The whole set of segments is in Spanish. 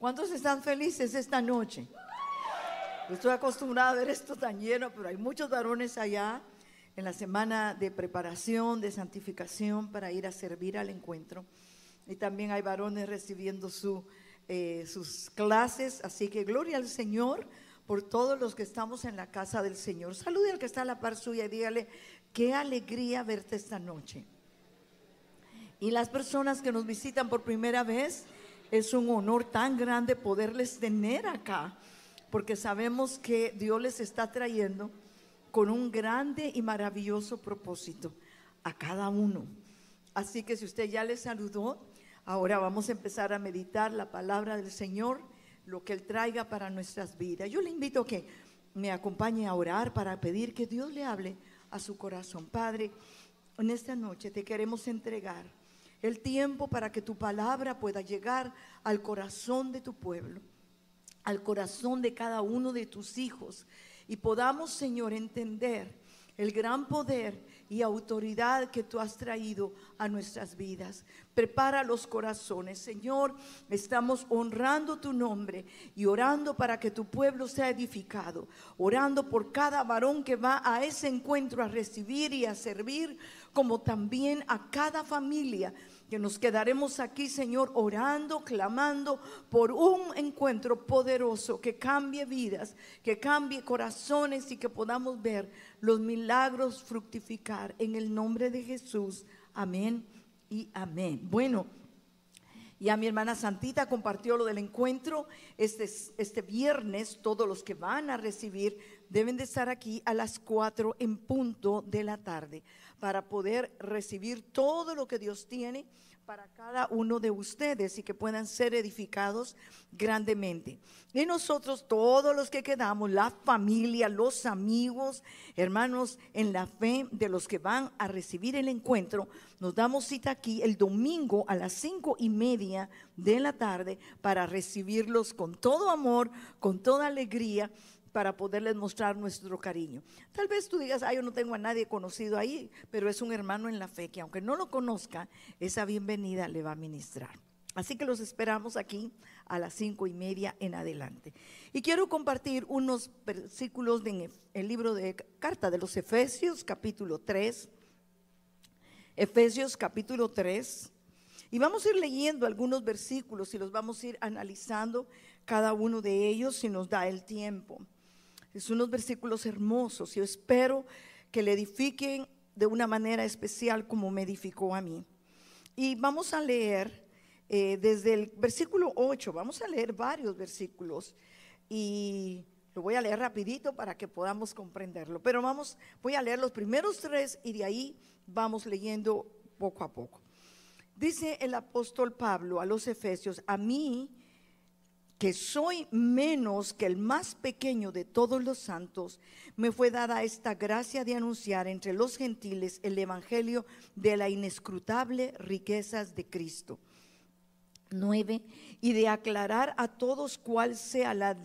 ¿Cuántos están felices esta noche? Estoy acostumbrada a ver esto tan lleno, pero hay muchos varones allá en la semana de preparación, de santificación para ir a servir al encuentro. Y también hay varones recibiendo su, eh, sus clases. Así que gloria al Señor por todos los que estamos en la casa del Señor. Salude al que está a la par suya y dígale, qué alegría verte esta noche. Y las personas que nos visitan por primera vez, es un honor tan grande poderles tener acá porque sabemos que Dios les está trayendo con un grande y maravilloso propósito a cada uno. Así que si usted ya le saludó, ahora vamos a empezar a meditar la palabra del Señor, lo que Él traiga para nuestras vidas. Yo le invito a que me acompañe a orar para pedir que Dios le hable a su corazón. Padre, en esta noche te queremos entregar el tiempo para que tu palabra pueda llegar al corazón de tu pueblo al corazón de cada uno de tus hijos y podamos, Señor, entender el gran poder y autoridad que tú has traído a nuestras vidas. Prepara los corazones, Señor. Estamos honrando tu nombre y orando para que tu pueblo sea edificado, orando por cada varón que va a ese encuentro a recibir y a servir, como también a cada familia que nos quedaremos aquí, Señor, orando, clamando por un encuentro poderoso que cambie vidas, que cambie corazones y que podamos ver los milagros fructificar en el nombre de Jesús. Amén y amén. Bueno. Y a mi hermana Santita compartió lo del encuentro este, este viernes. Todos los que van a recibir deben de estar aquí a las cuatro en punto de la tarde para poder recibir todo lo que Dios tiene para cada uno de ustedes y que puedan ser edificados grandemente. Y nosotros, todos los que quedamos, la familia, los amigos, hermanos en la fe de los que van a recibir el encuentro, nos damos cita aquí el domingo a las cinco y media de la tarde para recibirlos con todo amor, con toda alegría para poderles mostrar nuestro cariño. Tal vez tú digas, ah, yo no tengo a nadie conocido ahí, pero es un hermano en la fe que aunque no lo conozca, esa bienvenida le va a ministrar. Así que los esperamos aquí a las cinco y media en adelante. Y quiero compartir unos versículos en el libro de carta de los Efesios, capítulo 3. Efesios, capítulo 3. Y vamos a ir leyendo algunos versículos y los vamos a ir analizando cada uno de ellos si nos da el tiempo. Es unos versículos hermosos. Yo espero que le edifiquen de una manera especial como me edificó a mí. Y vamos a leer eh, desde el versículo 8, vamos a leer varios versículos y lo voy a leer rapidito para que podamos comprenderlo. Pero vamos, voy a leer los primeros tres y de ahí vamos leyendo poco a poco. Dice el apóstol Pablo a los Efesios, a mí que soy menos que el más pequeño de todos los santos, me fue dada esta gracia de anunciar entre los gentiles el Evangelio de la inescrutable riquezas de Cristo. 9. Y de aclarar a todos cuál sea la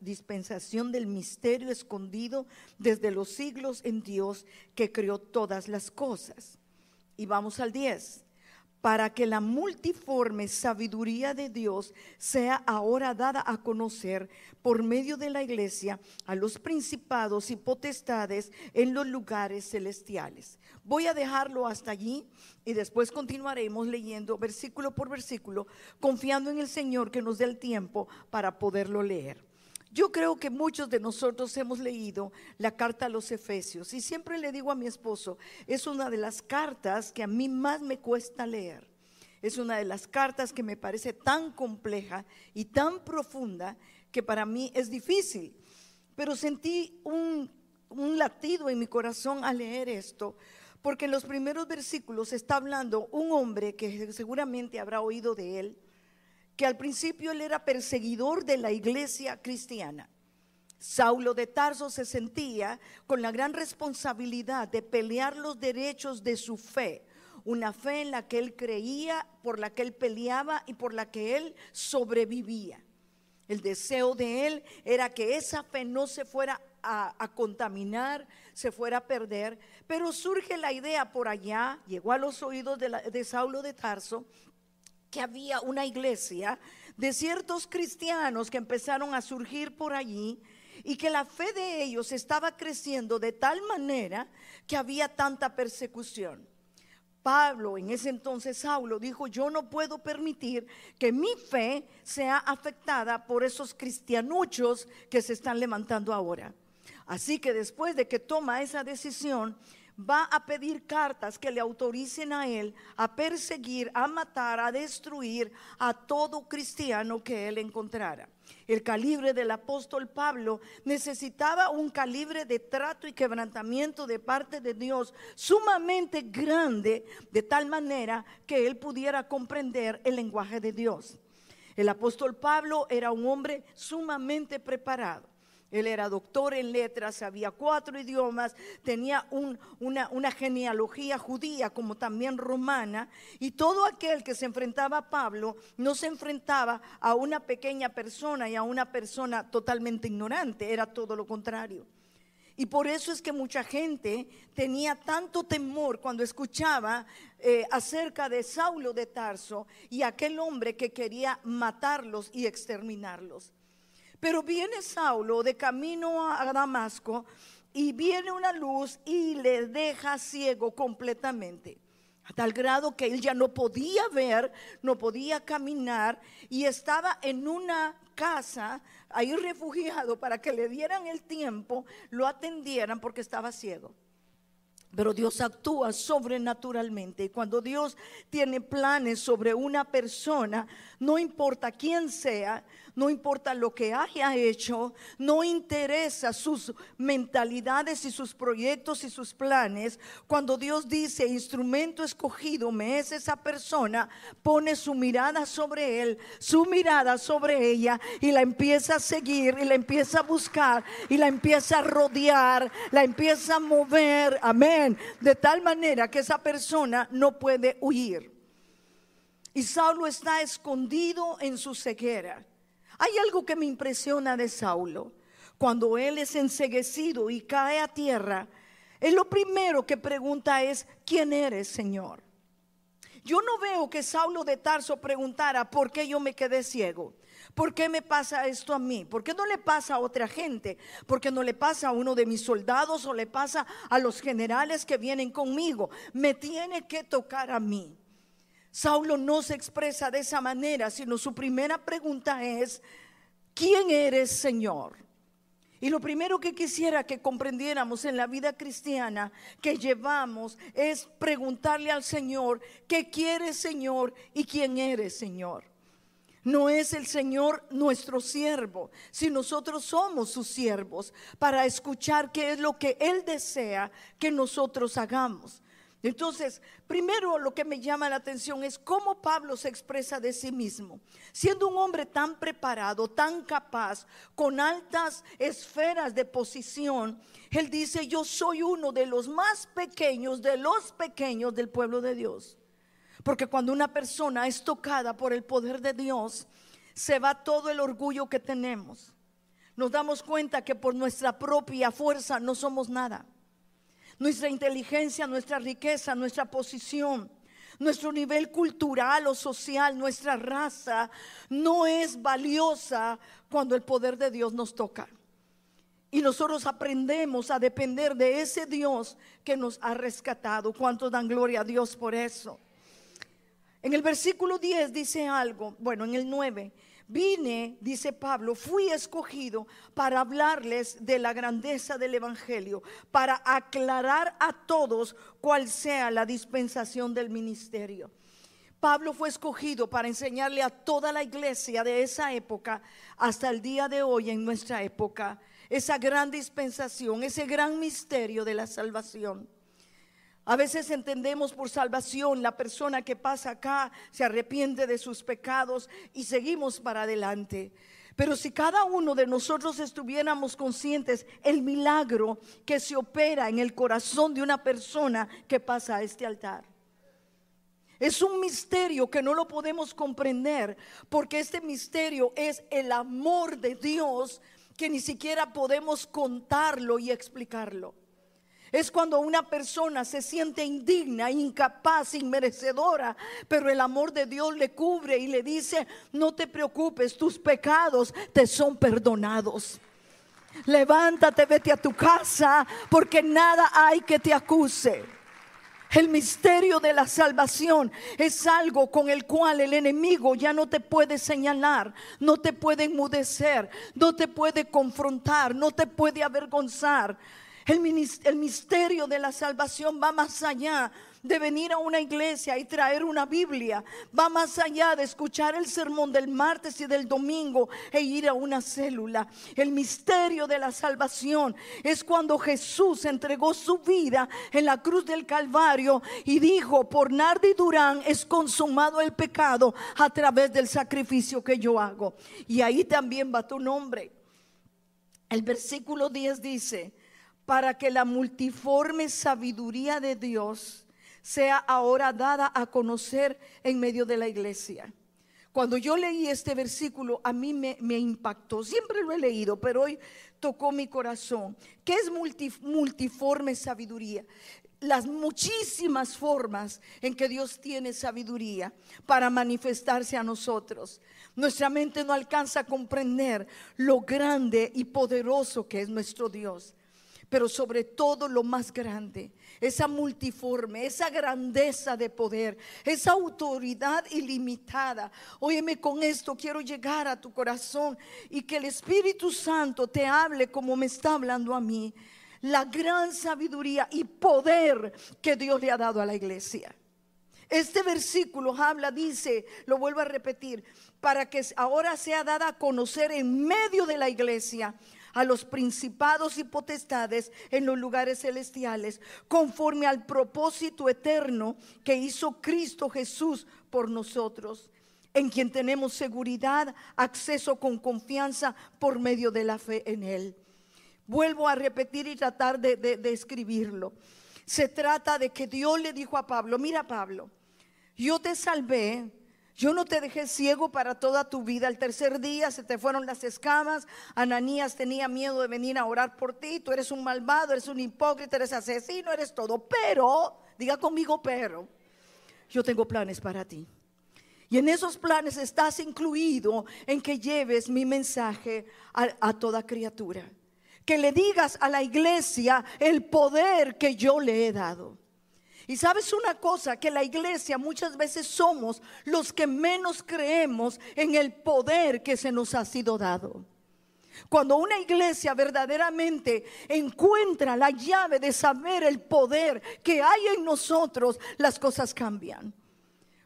dispensación del misterio escondido desde los siglos en Dios que creó todas las cosas. Y vamos al 10 para que la multiforme sabiduría de Dios sea ahora dada a conocer por medio de la iglesia a los principados y potestades en los lugares celestiales. Voy a dejarlo hasta allí y después continuaremos leyendo versículo por versículo, confiando en el Señor que nos dé el tiempo para poderlo leer. Yo creo que muchos de nosotros hemos leído la carta a los Efesios y siempre le digo a mi esposo, es una de las cartas que a mí más me cuesta leer. Es una de las cartas que me parece tan compleja y tan profunda que para mí es difícil. Pero sentí un, un latido en mi corazón al leer esto, porque en los primeros versículos está hablando un hombre que seguramente habrá oído de él, que al principio él era perseguidor de la iglesia cristiana. Saulo de Tarso se sentía con la gran responsabilidad de pelear los derechos de su fe, una fe en la que él creía, por la que él peleaba y por la que él sobrevivía. El deseo de él era que esa fe no se fuera a, contaminar, se fuera a perder, pero surge la idea por allá, llegó a los oídos de, Saulo de Tarso, que había una iglesia de ciertos cristianos que empezaron a surgir por allí y que la fe de ellos estaba creciendo de tal manera que había tanta persecución. Pablo, en ese entonces Saulo, dijo, yo no puedo permitir que mi fe sea afectada por esos cristianuchos que se están levantando ahora. Así que después de que toma esa decisión, va a pedir cartas que le autoricen a él a perseguir, a matar, a destruir a todo cristiano que él encontrara. El calibre del apóstol Pablo necesitaba un calibre de trato y quebrantamiento de parte de Dios sumamente grande, de tal manera que él pudiera comprender el lenguaje de Dios. El apóstol Pablo era un hombre sumamente preparado. Él era doctor en letras, sabía cuatro idiomas, tenía una, genealogía judía como también romana. Y todo aquel que se enfrentaba a Pablo no se enfrentaba a una pequeña persona y a una persona totalmente ignorante, era todo lo contrario. Y por eso es que mucha gente tenía tanto temor cuando escuchaba eh, acerca de Saulo de Tarso y aquel hombre que quería matarlos y exterminarlos. Pero viene Saulo de camino a Damasco y viene una luz y le deja ciego completamente. A tal grado que él ya no podía ver, no podía caminar y estaba en una casa ahí refugiado para que le dieran el tiempo, lo atendieran porque estaba ciego. Pero Dios actúa sobrenaturalmente. Y cuando Dios tiene planes sobre una persona, no importa quién sea, no importa lo que haya hecho, no interesa sus mentalidades y sus proyectos y sus planes. Cuando Dios dice, instrumento escogido me es esa persona, pone su mirada sobre él, su mirada sobre ella y la empieza a seguir y la empieza a buscar y la empieza a rodear, la empieza a mover. Amén. De tal manera que esa persona no puede huir. Y Saulo está escondido en su ceguera. Hay algo que me impresiona de Saulo. Cuando él es enseguecido y cae a tierra, él lo primero que pregunta es, ¿quién eres, Señor? Yo no veo que Saulo de Tarso preguntara, ¿por qué yo me quedé ciego? ¿Por qué me pasa esto a mí? ¿Por qué no le pasa a otra gente? ¿Por qué no le pasa a uno de mis soldados o le pasa a los generales que vienen conmigo? Me tiene que tocar a mí. Saulo no se expresa de esa manera, sino su primera pregunta es, ¿quién eres Señor? Y lo primero que quisiera que comprendiéramos en la vida cristiana que llevamos es preguntarle al Señor, ¿qué quieres Señor y quién eres Señor? No es el Señor nuestro siervo, si nosotros somos sus siervos para escuchar qué es lo que Él desea que nosotros hagamos. Entonces, primero lo que me llama la atención es cómo Pablo se expresa de sí mismo. Siendo un hombre tan preparado, tan capaz, con altas esferas de posición, él dice, yo soy uno de los más pequeños, de los pequeños del pueblo de Dios. Porque cuando una persona es tocada por el poder de Dios, se va todo el orgullo que tenemos. Nos damos cuenta que por nuestra propia fuerza no somos nada nuestra inteligencia, nuestra riqueza, nuestra posición, nuestro nivel cultural o social, nuestra raza, no es valiosa cuando el poder de Dios nos toca. Y nosotros aprendemos a depender de ese Dios que nos ha rescatado. ¿Cuántos dan gloria a Dios por eso? En el versículo 10 dice algo, bueno, en el 9, Vine, dice Pablo, fui escogido para hablarles de la grandeza del Evangelio, para aclarar a todos cuál sea la dispensación del ministerio. Pablo fue escogido para enseñarle a toda la iglesia de esa época hasta el día de hoy en nuestra época esa gran dispensación, ese gran misterio de la salvación. A veces entendemos por salvación la persona que pasa acá se arrepiente de sus pecados y seguimos para adelante. Pero si cada uno de nosotros estuviéramos conscientes el milagro que se opera en el corazón de una persona que pasa a este altar. Es un misterio que no lo podemos comprender porque este misterio es el amor de Dios que ni siquiera podemos contarlo y explicarlo. Es cuando una persona se siente indigna, incapaz, inmerecedora, pero el amor de Dios le cubre y le dice, no te preocupes, tus pecados te son perdonados. Levántate, vete a tu casa, porque nada hay que te acuse. El misterio de la salvación es algo con el cual el enemigo ya no te puede señalar, no te puede enmudecer, no te puede confrontar, no te puede avergonzar. El, misterio de la salvación va más allá de venir a una iglesia y traer una Biblia. Va más allá de escuchar el sermón del martes y del domingo e ir a una célula. El misterio de la salvación es cuando Jesús entregó su vida en la cruz del Calvario y dijo, por Nardi Durán es consumado el pecado a través del sacrificio que yo hago. Y ahí también va tu nombre. El versículo 10 dice, para que la multiforme sabiduría de Dios sea ahora dada a conocer en medio de la iglesia. Cuando yo leí este versículo, a mí me, impactó. Siempre lo he leído, pero hoy tocó mi corazón. ¿Qué es multiforme sabiduría? Las muchísimas formas en que Dios tiene sabiduría para manifestarse a nosotros. Nuestra mente no alcanza a comprender lo grande y poderoso que es nuestro Dios pero sobre todo lo más grande, esa multiforme, esa grandeza de poder, esa autoridad ilimitada. Óyeme con esto, quiero llegar a tu corazón y que el Espíritu Santo te hable como me está hablando a mí. La gran sabiduría y poder que Dios le ha dado a la iglesia. Este versículo habla, dice, lo vuelvo a repetir, para que ahora sea dada a conocer en medio de la iglesia a los principados y potestades en los lugares celestiales, conforme al propósito eterno que hizo Cristo Jesús por nosotros, en quien tenemos seguridad, acceso con confianza por medio de la fe en Él. Vuelvo a repetir y tratar de, de escribirlo. Se trata de que Dios le dijo a Pablo, mira Pablo, yo te salvé yo no te dejé ciego para toda tu vida. El tercer día se te fueron las escamas. Ananías tenía miedo de venir a orar por ti. Tú eres un malvado, eres un hipócrita, eres asesino, eres todo. Pero, diga conmigo, pero, yo tengo planes para ti. Y en esos planes estás incluido en que lleves mi mensaje a, a toda criatura. Que le digas a la iglesia el poder que yo le he dado. Y sabes una cosa, que la iglesia muchas veces somos los que menos creemos en el poder que se nos ha sido dado. Cuando una iglesia verdaderamente encuentra la llave de saber el poder que hay en nosotros, las cosas cambian.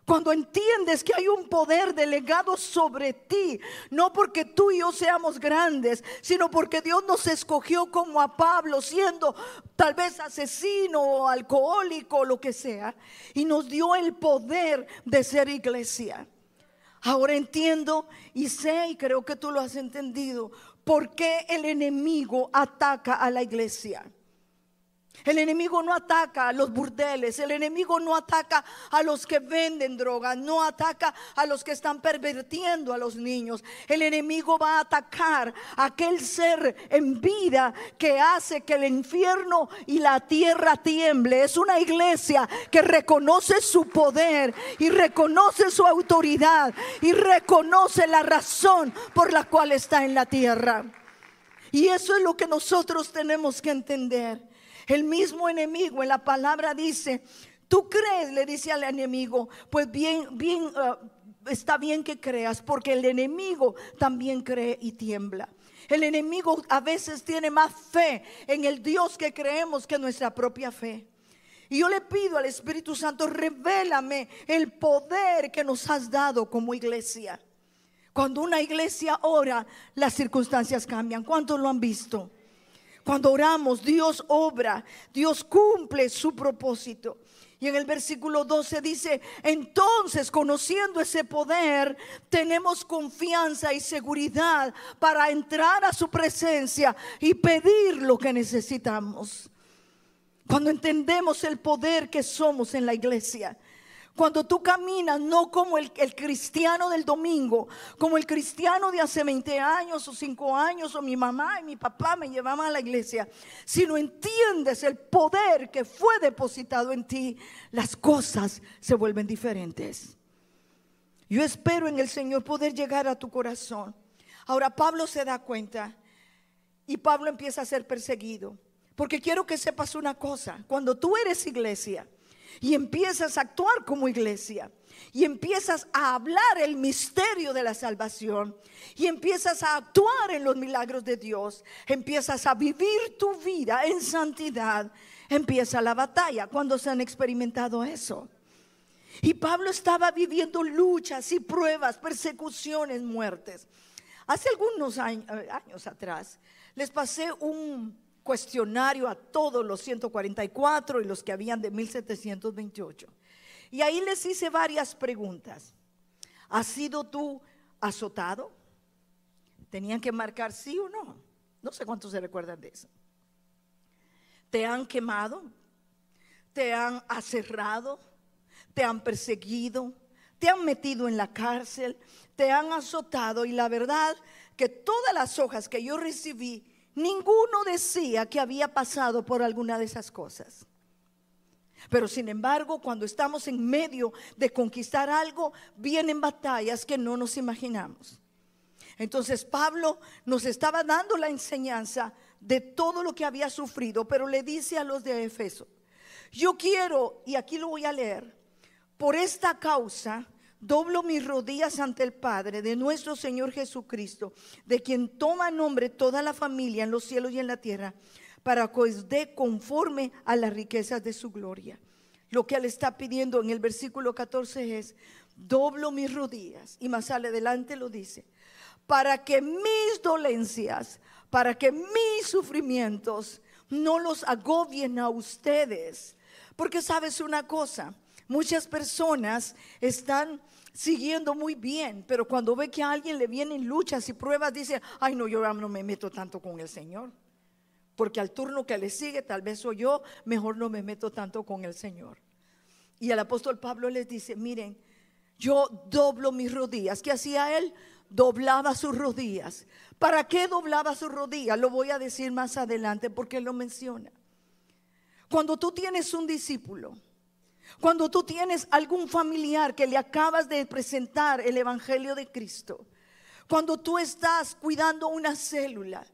Cuando entiendes que hay un poder delegado sobre ti, no porque tú y yo seamos grandes, sino porque Dios nos escogió como a Pablo, siendo tal vez asesino o alcohólico o lo que sea, y nos dio el poder de ser iglesia. Ahora entiendo y sé, y creo que tú lo has entendido, por qué el enemigo ataca a la iglesia. El enemigo no ataca a los burdeles, el enemigo no ataca a los que venden droga, no ataca a los que están pervertiendo a los niños. El enemigo va a atacar a aquel ser en vida que hace que el infierno y la tierra tiemble. Es una iglesia que reconoce su poder y reconoce su autoridad y reconoce la razón por la cual está en la tierra. Y eso es lo que nosotros tenemos que entender. El mismo enemigo en la palabra dice, tú crees, le dice al enemigo, pues bien, bien, uh, está bien que creas, porque el enemigo también cree y tiembla. El enemigo a veces tiene más fe en el Dios que creemos que nuestra propia fe. Y yo le pido al Espíritu Santo, revélame el poder que nos has dado como iglesia. Cuando una iglesia ora, las circunstancias cambian. ¿Cuántos lo han visto? Cuando oramos, Dios obra, Dios cumple su propósito. Y en el versículo 12 dice, entonces conociendo ese poder, tenemos confianza y seguridad para entrar a su presencia y pedir lo que necesitamos. Cuando entendemos el poder que somos en la iglesia, Cuando tú caminas, no como el, cristiano del domingo, como el cristiano de hace 20 años o 5 años, o mi mamá y mi papá me llevaban a la iglesia, sino entiendes el poder que fue depositado en ti, las cosas se vuelven diferentes. Yo espero en el Señor poder llegar a tu corazón. Ahora Pablo se da cuenta y Pablo empieza a ser perseguido. Porque quiero que sepas una cosa, cuando tú eres iglesia, y empiezas a actuar como iglesia y empiezas a hablar el misterio de la salvación y empiezas a actuar en los milagros de Dios, empiezas a vivir tu vida en santidad, empieza la batalla cuando se han experimentado eso. Y Pablo estaba viviendo luchas y pruebas, persecuciones, muertes. Hace algunos años, años atrás les pasé un cuestionario a todos los 144 y los que habían de 1728. Y ahí les hice varias preguntas. ¿Has sido tú azotado? Tenían que marcar sí o no. No sé cuántos se recuerdan de eso. ¿Te han quemado? ¿Te han aserrado? ¿Te han perseguido? ¿Te han metido en la cárcel? ¿Te han azotado? Y la verdad que todas las hojas que yo recibí Ninguno decía que había pasado por alguna de esas cosas. Pero sin embargo, cuando estamos en medio de conquistar algo, vienen batallas que no nos imaginamos. Entonces Pablo nos estaba dando la enseñanza de todo lo que había sufrido, pero le dice a los de Efeso, yo quiero, y aquí lo voy a leer, por esta causa, doblo mis rodillas ante el Padre de nuestro Señor Jesucristo, de quien toma nombre toda la familia en los cielos y en la tierra, para que os dé conforme a las riquezas de su gloria. Lo que él está pidiendo en el versículo 14 es, doblo mis rodillas, y más adelante lo dice, para que mis dolencias, para que mis sufrimientos no los agobien a ustedes. Porque sabes una cosa, Muchas personas están siguiendo muy bien, pero cuando ve que a alguien le vienen luchas y pruebas, dice, ay no, yo no me meto tanto con el Señor. Porque al turno que le sigue, tal vez soy yo, mejor no me meto tanto con el Señor. Y el apóstol Pablo les dice, miren, yo doblo mis rodillas. ¿Qué hacía él? Doblaba sus rodillas. ¿Para qué doblaba sus rodillas? Lo voy a decir más adelante porque lo menciona. Cuando tú tienes un discípulo, cuando tú tienes algún familiar que le acabas de presentar el Evangelio de Cristo, cuando tú estás cuidando una célula,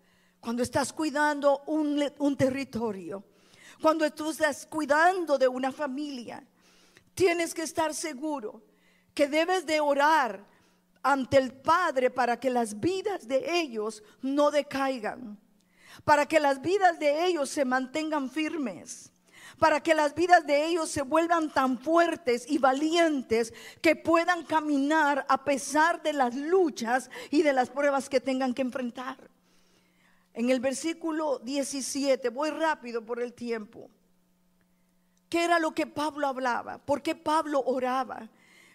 cuando estás cuidando un, territorio, cuando tú estás cuidando de una familia, tienes que estar seguro que debes de orar ante el Padre para que las vidas de ellos no decaigan, para que las vidas de ellos se mantengan firmes para que las vidas de ellos se vuelvan tan fuertes y valientes que puedan caminar a pesar de las luchas y de las pruebas que tengan que enfrentar. En el versículo 17, voy rápido por el tiempo. ¿Qué era lo que Pablo hablaba? ¿Por qué Pablo oraba?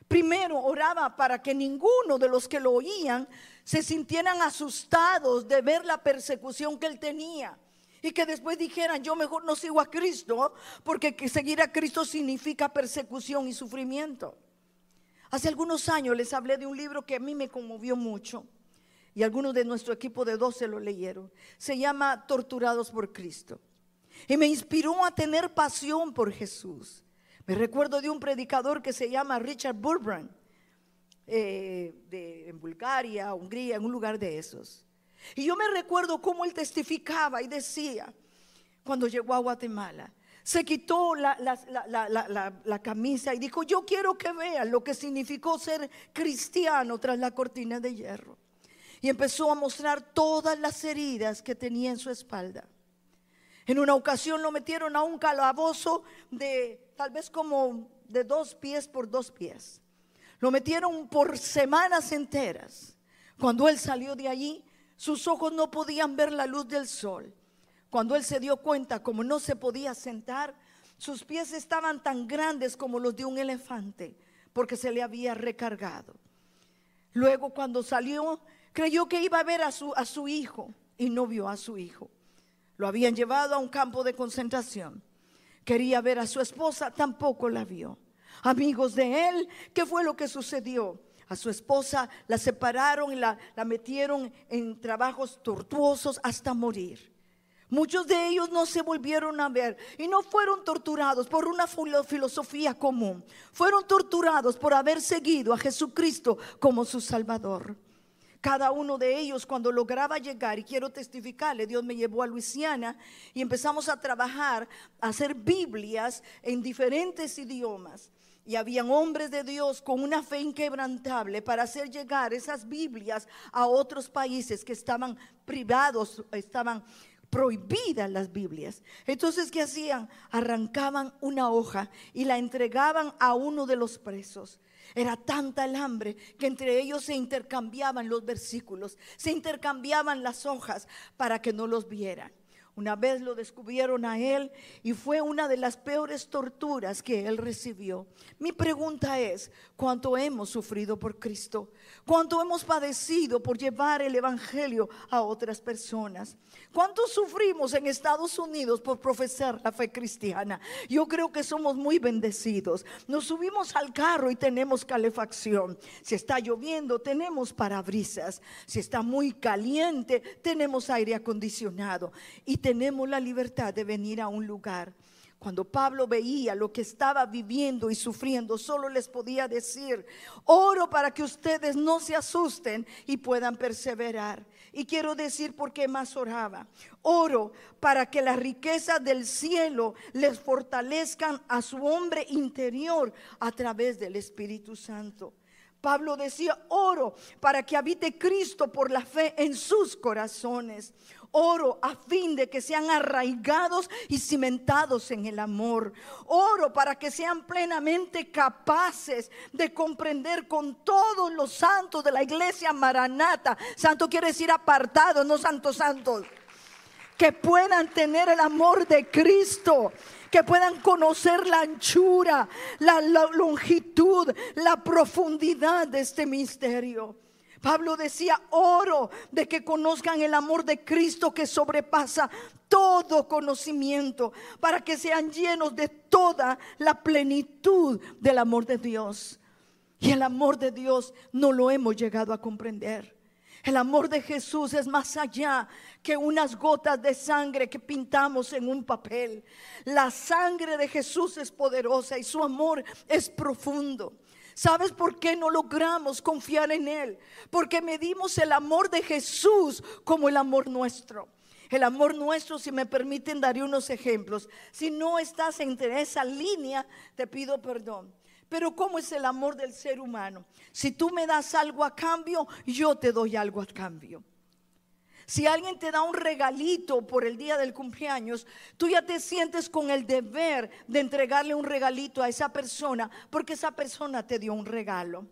Primero oraba para que ninguno de los que lo oían se sintieran asustados de ver la persecución que él tenía y que después dijeran, yo mejor no sigo a Cristo, porque que seguir a Cristo significa persecución y sufrimiento. Hace algunos años les hablé de un libro que a mí me conmovió mucho y algunos de nuestro equipo de 12 lo leyeron. Se llama Torturados por Cristo. Y me inspiró a tener pasión por Jesús. Me recuerdo de un predicador que se llama Richard Burbrand, eh, de, en Bulgaria, Hungría, en un lugar de esos. Y yo me recuerdo cómo él testificaba y decía, cuando llegó a Guatemala, se quitó la, camisa y dijo, yo quiero que vean lo que significó ser cristiano tras la cortina de hierro. Y empezó a mostrar todas las heridas que tenía en su espalda. En una ocasión lo metieron a un calabozo de tal vez como de dos pies por dos pies. Lo metieron por semanas enteras. Cuando él salió de allí, sus ojos no podían ver la luz del sol. Cuando él se dio cuenta, como no se podía sentar, sus pies estaban tan grandes como los de un elefante, porque se le había recargado. Luego cuando salió, creyó que iba a ver a su, a su hijo y no vio a su hijo. Lo habían llevado a un campo de concentración. Quería ver a su esposa, tampoco la vio. amigos de él. ¿Qué fue lo que sucedió? A su esposa la separaron y la, la metieron en trabajos tortuosos hasta morir. Muchos de ellos no se volvieron a ver y no fueron torturados por una filosofía común. Fueron torturados por haber seguido a Jesucristo como su Salvador. Cada uno de ellos cuando lograba llegar, y quiero testificarle, Dios me llevó a Luisiana y empezamos a trabajar, a hacer Biblias en diferentes idiomas. Y habían hombres de Dios con una fe inquebrantable para hacer llegar esas Biblias a otros países que estaban privados, estaban prohibidas las Biblias. Entonces, ¿qué hacían? Arrancaban una hoja y la entregaban a uno de los presos. Era tanta el hambre que entre ellos se intercambiaban los versículos, se intercambiaban las hojas para que no los vieran. Una vez lo descubrieron a él y fue una de las peores torturas que él recibió. Mi pregunta es, ¿cuánto hemos sufrido por Cristo? ¿Cuánto hemos padecido por llevar el Evangelio a otras personas? ¿Cuánto sufrimos en Estados Unidos por profesar la fe cristiana? Yo creo que somos muy bendecidos. Nos subimos al carro y tenemos calefacción. Si está lloviendo, tenemos parabrisas. Si está muy caliente, tenemos aire acondicionado. Y tenemos la libertad de venir a un lugar. Cuando Pablo veía lo que estaba viviendo y sufriendo, solo les podía decir, oro para que ustedes no se asusten y puedan perseverar. Y quiero decir por qué más oraba. Oro para que las riquezas del cielo les fortalezcan a su hombre interior a través del Espíritu Santo. Pablo decía, oro para que habite Cristo por la fe en sus corazones. Oro a fin de que sean arraigados y cimentados en el amor. Oro para que sean plenamente capaces de comprender con todos los santos de la iglesia maranata. Santo quiere decir apartados, no santos santos. Que puedan tener el amor de Cristo que puedan conocer la anchura, la, longitud, la profundidad de este misterio. Pablo decía, oro de que conozcan el amor de Cristo que sobrepasa todo conocimiento, para que sean llenos de toda la plenitud del amor de Dios. Y el amor de Dios no lo hemos llegado a comprender. El amor de Jesús es más allá que unas gotas de sangre que pintamos en un papel. La sangre de Jesús es poderosa y su amor es profundo. ¿Sabes por qué no logramos confiar en Él? Porque medimos el amor de Jesús como el amor nuestro. El amor nuestro, si me permiten, daré unos ejemplos. Si no estás entre esa línea, te pido perdón. Pero ¿cómo es el amor del ser humano? Si tú me das algo a cambio, yo te doy algo a cambio. Si alguien te da un regalito por el día del cumpleaños, tú ya te sientes con el deber de entregarle un regalito a esa persona porque esa persona te dio un regalo.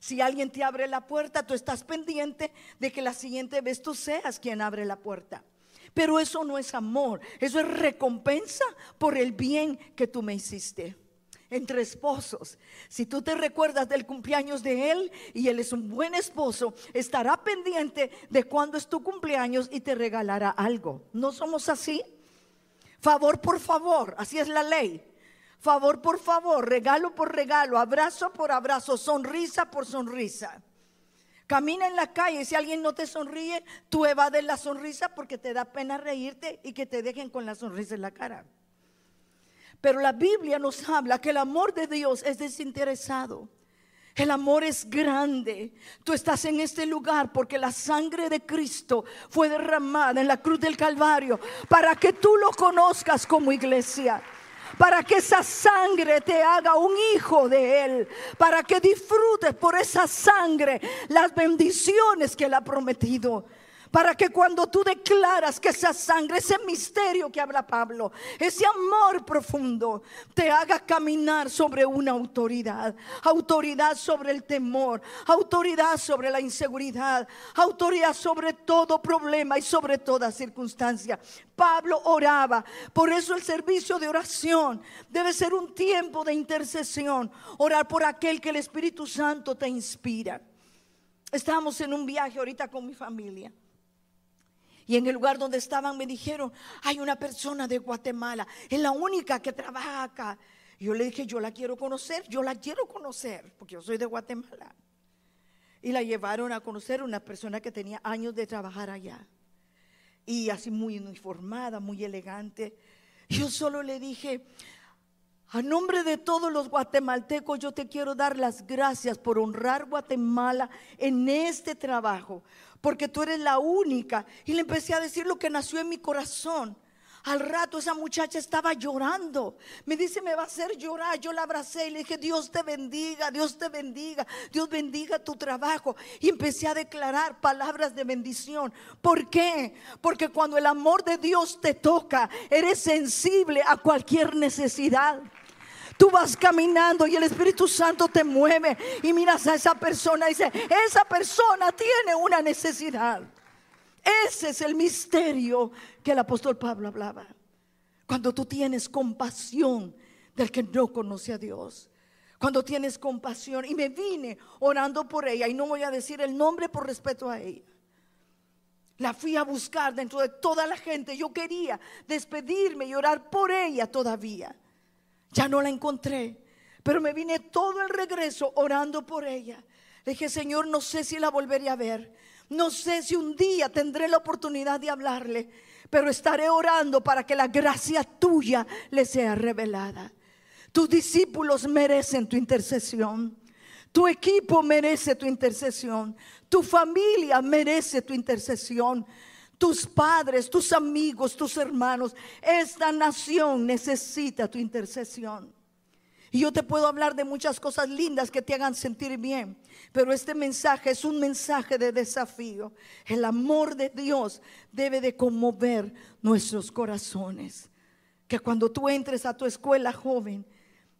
Si alguien te abre la puerta, tú estás pendiente de que la siguiente vez tú seas quien abre la puerta. Pero eso no es amor, eso es recompensa por el bien que tú me hiciste entre esposos. Si tú te recuerdas del cumpleaños de él y él es un buen esposo, estará pendiente de cuándo es tu cumpleaños y te regalará algo. ¿No somos así? Favor por favor, así es la ley. Favor por favor, regalo por regalo, abrazo por abrazo, sonrisa por sonrisa. Camina en la calle y si alguien no te sonríe, tú evades la sonrisa porque te da pena reírte y que te dejen con la sonrisa en la cara. Pero la Biblia nos habla que el amor de Dios es desinteresado. El amor es grande. Tú estás en este lugar porque la sangre de Cristo fue derramada en la cruz del Calvario para que tú lo conozcas como iglesia. Para que esa sangre te haga un hijo de Él. Para que disfrutes por esa sangre las bendiciones que Él ha prometido. Para que cuando tú declaras que esa sangre, ese misterio que habla Pablo, ese amor profundo, te haga caminar sobre una autoridad. Autoridad sobre el temor, autoridad sobre la inseguridad, autoridad sobre todo problema y sobre toda circunstancia. Pablo oraba. Por eso el servicio de oración debe ser un tiempo de intercesión. Orar por aquel que el Espíritu Santo te inspira. Estábamos en un viaje ahorita con mi familia. Y en el lugar donde estaban me dijeron, hay una persona de Guatemala, es la única que trabaja acá. yo le dije, yo la quiero conocer, yo la quiero conocer, porque yo soy de Guatemala. Y la llevaron a conocer una persona que tenía años de trabajar allá. Y así muy uniformada, muy elegante. Yo solo le dije, a nombre de todos los guatemaltecos, yo te quiero dar las gracias por honrar Guatemala en este trabajo, porque tú eres la única. Y le empecé a decir lo que nació en mi corazón. Al rato esa muchacha estaba llorando. Me dice, me va a hacer llorar. Yo la abracé y le dije, Dios te bendiga, Dios te bendiga, Dios bendiga tu trabajo. Y empecé a declarar palabras de bendición. ¿Por qué? Porque cuando el amor de Dios te toca, eres sensible a cualquier necesidad. Tú vas caminando y el Espíritu Santo te mueve y miras a esa persona y dice, esa persona tiene una necesidad. Ese es el misterio que el apóstol Pablo hablaba. Cuando tú tienes compasión del que no conoce a Dios. Cuando tienes compasión. Y me vine orando por ella. Y no voy a decir el nombre por respeto a ella. La fui a buscar dentro de toda la gente. Yo quería despedirme y orar por ella todavía. Ya no la encontré. Pero me vine todo el regreso orando por ella. Le dije, Señor, no sé si la volveré a ver. No sé si un día tendré la oportunidad de hablarle, pero estaré orando para que la gracia tuya le sea revelada. Tus discípulos merecen tu intercesión. Tu equipo merece tu intercesión. Tu familia merece tu intercesión. Tus padres, tus amigos, tus hermanos. Esta nación necesita tu intercesión. Y yo te puedo hablar de muchas cosas lindas que te hagan sentir bien. Pero este mensaje es un mensaje de desafío. El amor de Dios debe de conmover nuestros corazones. Que cuando tú entres a tu escuela joven,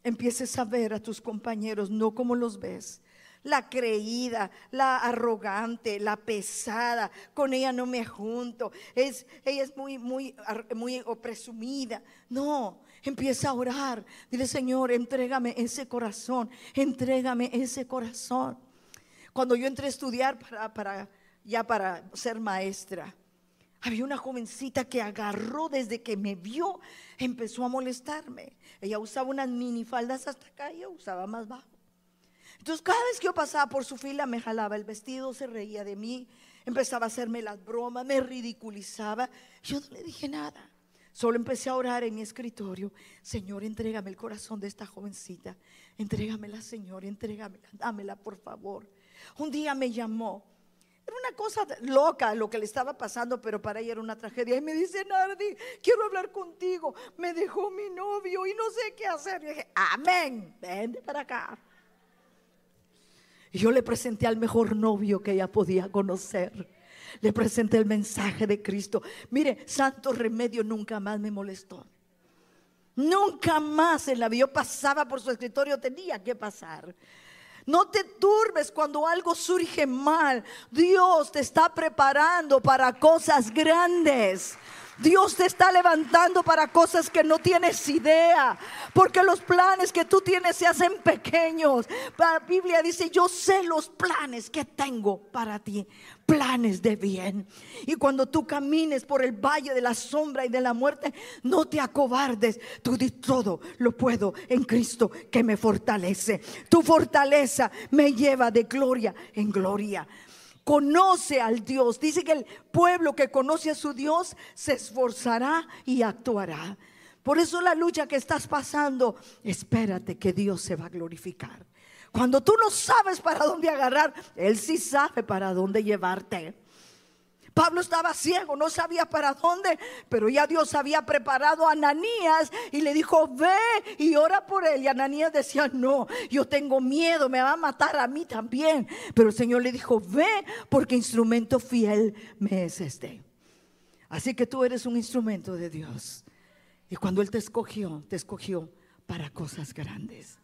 empieces a ver a tus compañeros no como los ves. La creída, la arrogante, la pesada, con ella no me junto. Es, ella es muy, muy, muy presumida. No, Empieza a orar. Dile, Señor, entrégame ese corazón. Entrégame ese corazón. Cuando yo entré a estudiar para, ya para ser maestra, había una jovencita que agarró desde que me vio, empezó a molestarme. Ella usaba unas minifaldas hasta acá, yo usaba más bajo. Entonces cada vez que yo pasaba por su fila me jalaba el vestido, se reía de mí, empezaba a hacerme las bromas, me ridiculizaba. Yo no le dije nada. Solo empecé a orar en mi escritorio. Señor, entrégame el corazón de esta jovencita. Entrégamela, Señor, entrégamela, dámela, por favor. Un día me llamó. Era una cosa loca lo que le estaba pasando, pero para ella era una tragedia. Y me dice, Nardi, quiero hablar contigo. Me dejó mi novio y no sé qué hacer. Y dije, amén, vente para acá. Yo le presenté al mejor novio que ella podía conocer le presenté el mensaje de Cristo. Mire, santo remedio nunca más me molestó. Nunca más en la vida pasaba por su escritorio, tenía que pasar. No te turbes cuando algo surge mal. Dios te está preparando para cosas grandes. Dios te está levantando para cosas que no tienes idea, porque los planes que tú tienes se hacen pequeños. La Biblia dice, yo sé los planes que tengo para ti, planes de bien. Y cuando tú camines por el valle de la sombra y de la muerte, no te acobardes. Tú di todo lo puedo en Cristo que me fortalece. Tu fortaleza me lleva de gloria en gloria conoce al Dios. Dice que el pueblo que conoce a su Dios se esforzará y actuará. Por eso la lucha que estás pasando, espérate que Dios se va a glorificar. Cuando tú no sabes para dónde agarrar, Él sí sabe para dónde llevarte. Pablo estaba ciego, no sabía para dónde, pero ya Dios había preparado a Ananías y le dijo, ve y ora por él. Y Ananías decía, no, yo tengo miedo, me va a matar a mí también. Pero el Señor le dijo, ve porque instrumento fiel me es este. Así que tú eres un instrumento de Dios. Y cuando Él te escogió, te escogió para cosas grandes.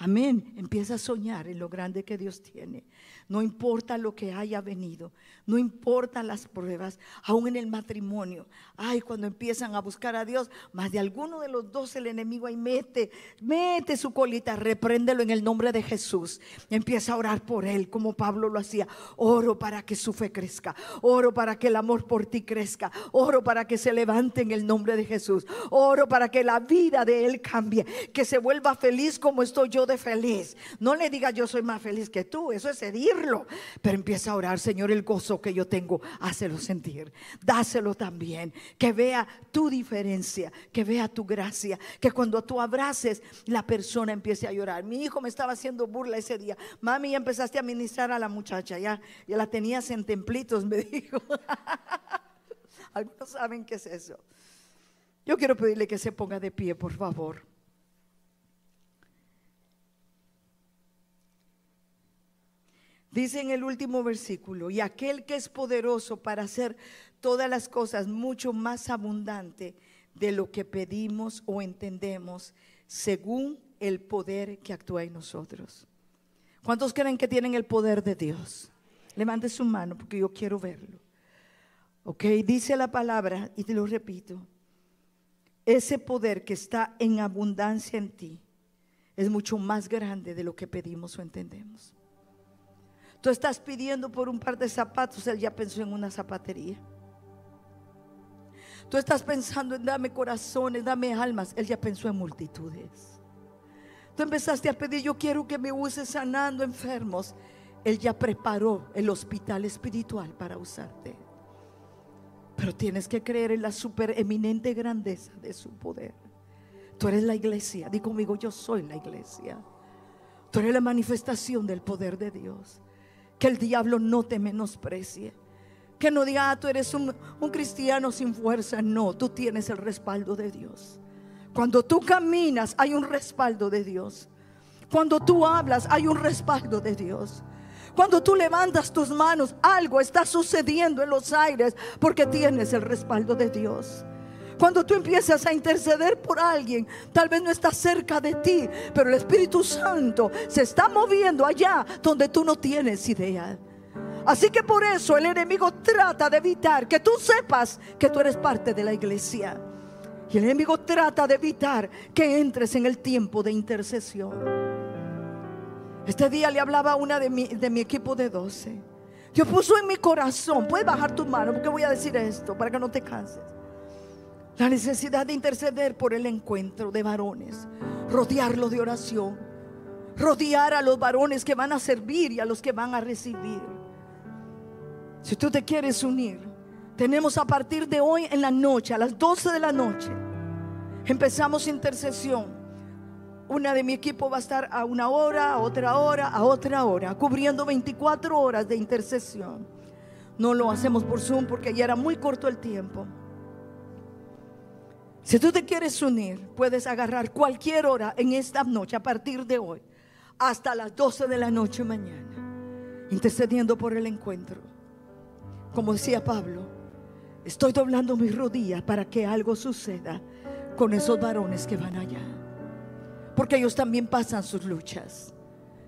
Amén. Empieza a soñar en lo grande que Dios tiene. No importa lo que haya venido, no importa las pruebas, aún en el matrimonio. Ay, cuando empiezan a buscar a Dios, más de alguno de los dos el enemigo ahí mete, mete su colita, repréndelo en el nombre de Jesús. Empieza a orar por él, como Pablo lo hacía. Oro para que su fe crezca, oro para que el amor por ti crezca, oro para que se levante en el nombre de Jesús, oro para que la vida de él cambie, que se vuelva feliz como estoy yo de feliz. No le diga yo soy más feliz que tú, eso es herir pero empieza a orar, Señor, el gozo que yo tengo, hácelo sentir. Dáselo también. Que vea tu diferencia, que vea tu gracia. Que cuando tú abraces, la persona empiece a llorar. Mi hijo me estaba haciendo burla ese día. Mami, ya empezaste a ministrar a la muchacha, ya, ya la tenías en templitos, me dijo. Algunos saben qué es eso. Yo quiero pedirle que se ponga de pie, por favor. Dice en el último versículo, y aquel que es poderoso para hacer todas las cosas mucho más abundante de lo que pedimos o entendemos, según el poder que actúa en nosotros. ¿Cuántos creen que tienen el poder de Dios? Levante su mano porque yo quiero verlo. Ok, dice la palabra, y te lo repito, ese poder que está en abundancia en ti es mucho más grande de lo que pedimos o entendemos. Tú estás pidiendo por un par de zapatos, Él ya pensó en una zapatería. Tú estás pensando en dame corazones, dame almas, Él ya pensó en multitudes. Tú empezaste a pedir, yo quiero que me uses sanando enfermos. Él ya preparó el hospital espiritual para usarte. Pero tienes que creer en la supereminente grandeza de su poder. Tú eres la iglesia. Di conmigo, yo soy la iglesia. Tú eres la manifestación del poder de Dios que el diablo no te menosprecie. Que no diga, ah, tú eres un, un cristiano sin fuerza. No, tú tienes el respaldo de Dios. Cuando tú caminas hay un respaldo de Dios. Cuando tú hablas hay un respaldo de Dios. Cuando tú levantas tus manos, algo está sucediendo en los aires porque tienes el respaldo de Dios. Cuando tú empiezas a interceder por alguien, tal vez no está cerca de ti, pero el Espíritu Santo se está moviendo allá donde tú no tienes idea. Así que por eso el enemigo trata de evitar que tú sepas que tú eres parte de la iglesia. Y el enemigo trata de evitar que entres en el tiempo de intercesión. Este día le hablaba a una de mi, de mi equipo de 12. Dios puso en mi corazón, puedes bajar tu mano porque voy a decir esto para que no te canses. La necesidad de interceder por el encuentro de varones, rodearlo de oración, rodear a los varones que van a servir y a los que van a recibir. Si tú te quieres unir, tenemos a partir de hoy en la noche, a las 12 de la noche, empezamos intercesión. Una de mi equipo va a estar a una hora, a otra hora, a otra hora, cubriendo 24 horas de intercesión. No lo hacemos por Zoom porque ya era muy corto el tiempo. Si tú te quieres unir, puedes agarrar cualquier hora en esta noche, a partir de hoy, hasta las 12 de la noche mañana, intercediendo por el encuentro. Como decía Pablo, estoy doblando mis rodillas para que algo suceda con esos varones que van allá. Porque ellos también pasan sus luchas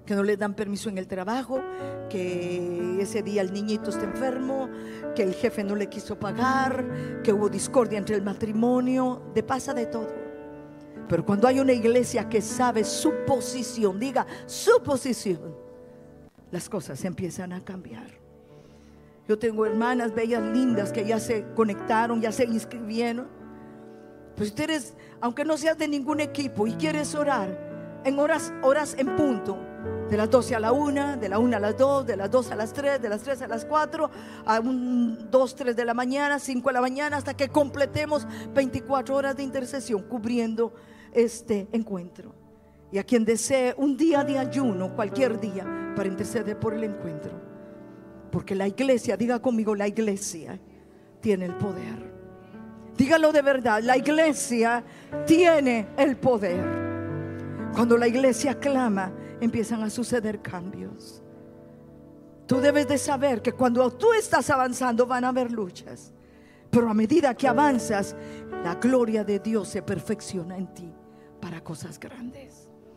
que no le dan permiso en el trabajo, que ese día el niñito está enfermo, que el jefe no le quiso pagar, que hubo discordia entre el matrimonio, de pasa de todo. Pero cuando hay una iglesia que sabe su posición, diga su posición, las cosas empiezan a cambiar. Yo tengo hermanas bellas, lindas, que ya se conectaron, ya se inscribieron. Pues ustedes, aunque no seas de ningún equipo y quieres orar, en horas, horas en punto, de las 12 a la 1, de la 1 a las 2, de las 2 a las 3, de las 3 a las 4, a 2, 3 de la mañana, 5 de la mañana, hasta que completemos 24 horas de intercesión cubriendo este encuentro. Y a quien desee un día de ayuno, cualquier día, para interceder por el encuentro. Porque la iglesia, diga conmigo, la iglesia tiene el poder. Dígalo de verdad, la iglesia tiene el poder. Cuando la iglesia clama, empiezan a suceder cambios. Tú debes de saber que cuando tú estás avanzando van a haber luchas. Pero a medida que avanzas, la gloria de Dios se perfecciona en ti para cosas grandes.